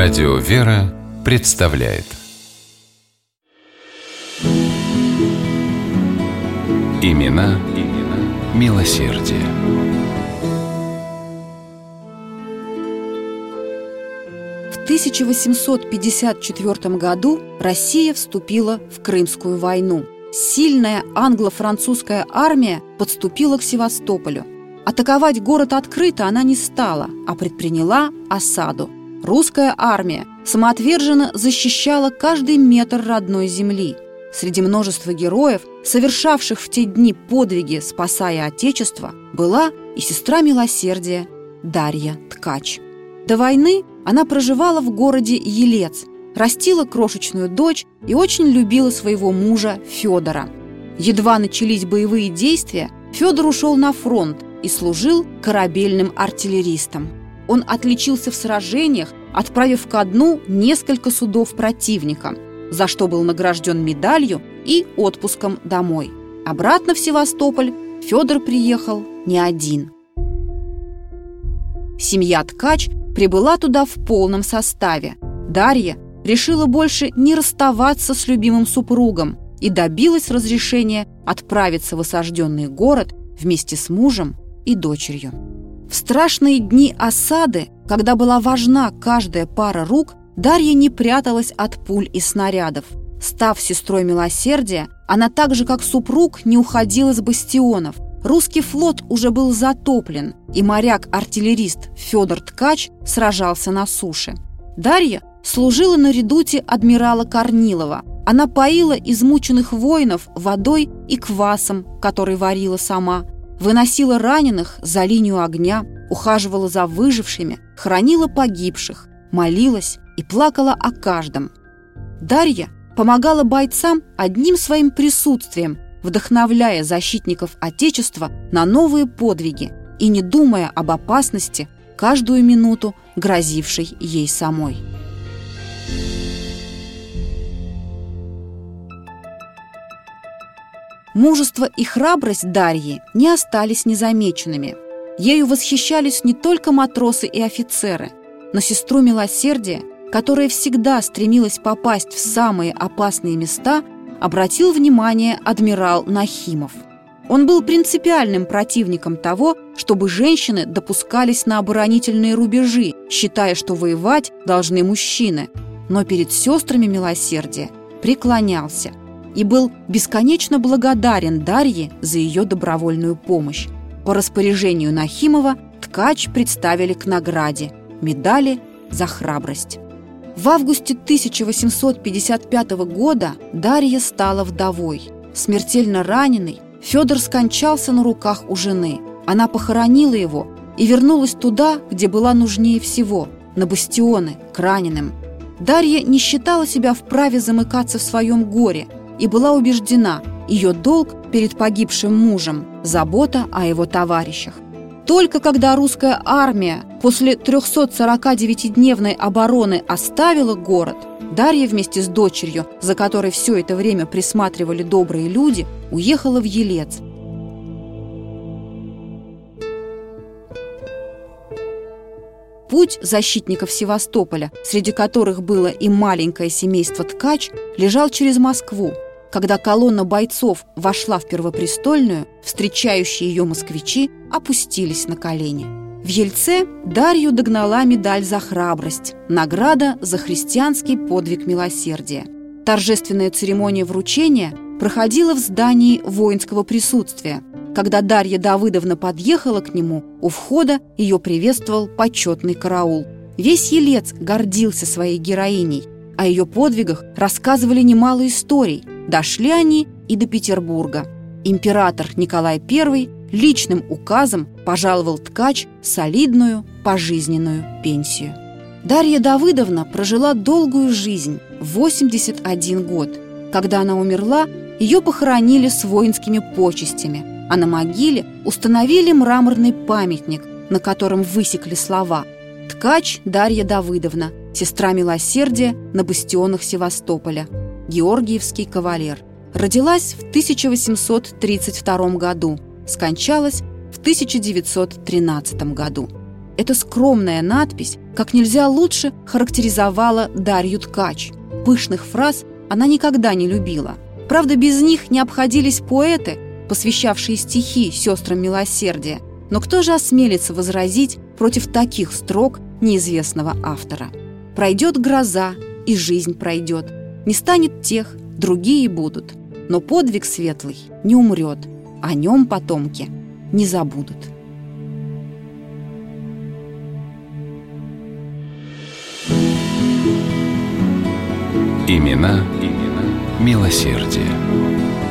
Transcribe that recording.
Радио «Вера» представляет Имена, имена милосердие. В 1854 году Россия вступила в Крымскую войну. Сильная англо-французская армия подступила к Севастополю. Атаковать город открыто она не стала, а предприняла осаду. Русская армия самоотверженно защищала каждый метр родной земли. Среди множества героев, совершавших в те дни подвиги, спасая Отечество, была и сестра милосердия Дарья Ткач. До войны она проживала в городе Елец, растила крошечную дочь и очень любила своего мужа Федора. Едва начались боевые действия, Федор ушел на фронт и служил корабельным артиллеристом. Он отличился в сражениях, отправив ко дну несколько судов противника, за что был награжден медалью и отпуском домой. Обратно в Севастополь Федор приехал не один. Семья Ткач прибыла туда в полном составе. Дарья решила больше не расставаться с любимым супругом и добилась разрешения отправиться в осажденный город вместе с мужем и дочерью. В страшные дни осады, когда была важна каждая пара рук, Дарья не пряталась от пуль и снарядов. Став сестрой милосердия, она так же, как супруг, не уходила с бастионов. Русский флот уже был затоплен, и моряк-артиллерист Федор Ткач сражался на суше. Дарья служила на редуте адмирала Корнилова. Она поила измученных воинов водой и квасом, который варила сама – выносила раненых за линию огня, ухаживала за выжившими, хранила погибших, молилась и плакала о каждом. Дарья помогала бойцам одним своим присутствием, вдохновляя защитников Отечества на новые подвиги и не думая об опасности, каждую минуту грозившей ей самой. Мужество и храбрость Дарьи не остались незамеченными. Ею восхищались не только матросы и офицеры, но сестру милосердия, которая всегда стремилась попасть в самые опасные места, обратил внимание адмирал Нахимов. Он был принципиальным противником того, чтобы женщины допускались на оборонительные рубежи, считая, что воевать должны мужчины, но перед сестрами милосердия преклонялся – и был бесконечно благодарен Дарье за ее добровольную помощь. По распоряжению Нахимова ткач представили к награде – медали за храбрость. В августе 1855 года Дарья стала вдовой. Смертельно раненый, Федор скончался на руках у жены. Она похоронила его и вернулась туда, где была нужнее всего – на бастионы, к раненым. Дарья не считала себя вправе замыкаться в своем горе – и была убеждена, ее долг перед погибшим мужем – забота о его товарищах. Только когда русская армия после 349-дневной обороны оставила город, Дарья вместе с дочерью, за которой все это время присматривали добрые люди, уехала в Елец. Путь защитников Севастополя, среди которых было и маленькое семейство Ткач, лежал через Москву, когда колонна бойцов вошла в Первопрестольную, встречающие ее москвичи опустились на колени. В Ельце Дарью догнала медаль за храбрость, награда за христианский подвиг милосердия. Торжественная церемония вручения проходила в здании воинского присутствия. Когда Дарья Давыдовна подъехала к нему, у входа ее приветствовал почетный караул. Весь Елец гордился своей героиней. О ее подвигах рассказывали немало историй – Дошли они и до Петербурга. Император Николай I личным указом пожаловал ткач солидную пожизненную пенсию. Дарья Давыдовна прожила долгую жизнь, 81 год. Когда она умерла, ее похоронили с воинскими почестями, а на могиле установили мраморный памятник, на котором высекли слова «Ткач Дарья Давыдовна, сестра милосердия на бастионах Севастополя». Георгиевский кавалер. Родилась в 1832 году, скончалась в 1913 году. Эта скромная надпись как нельзя лучше характеризовала Дарью Ткач. Пышных фраз она никогда не любила. Правда, без них не обходились поэты, посвящавшие стихи сестрам милосердия. Но кто же осмелится возразить против таких строк неизвестного автора? Пройдет гроза, и жизнь пройдет. Не станет тех, другие будут. Но подвиг светлый не умрет, о нем потомки не забудут. Имена, имена милосердия.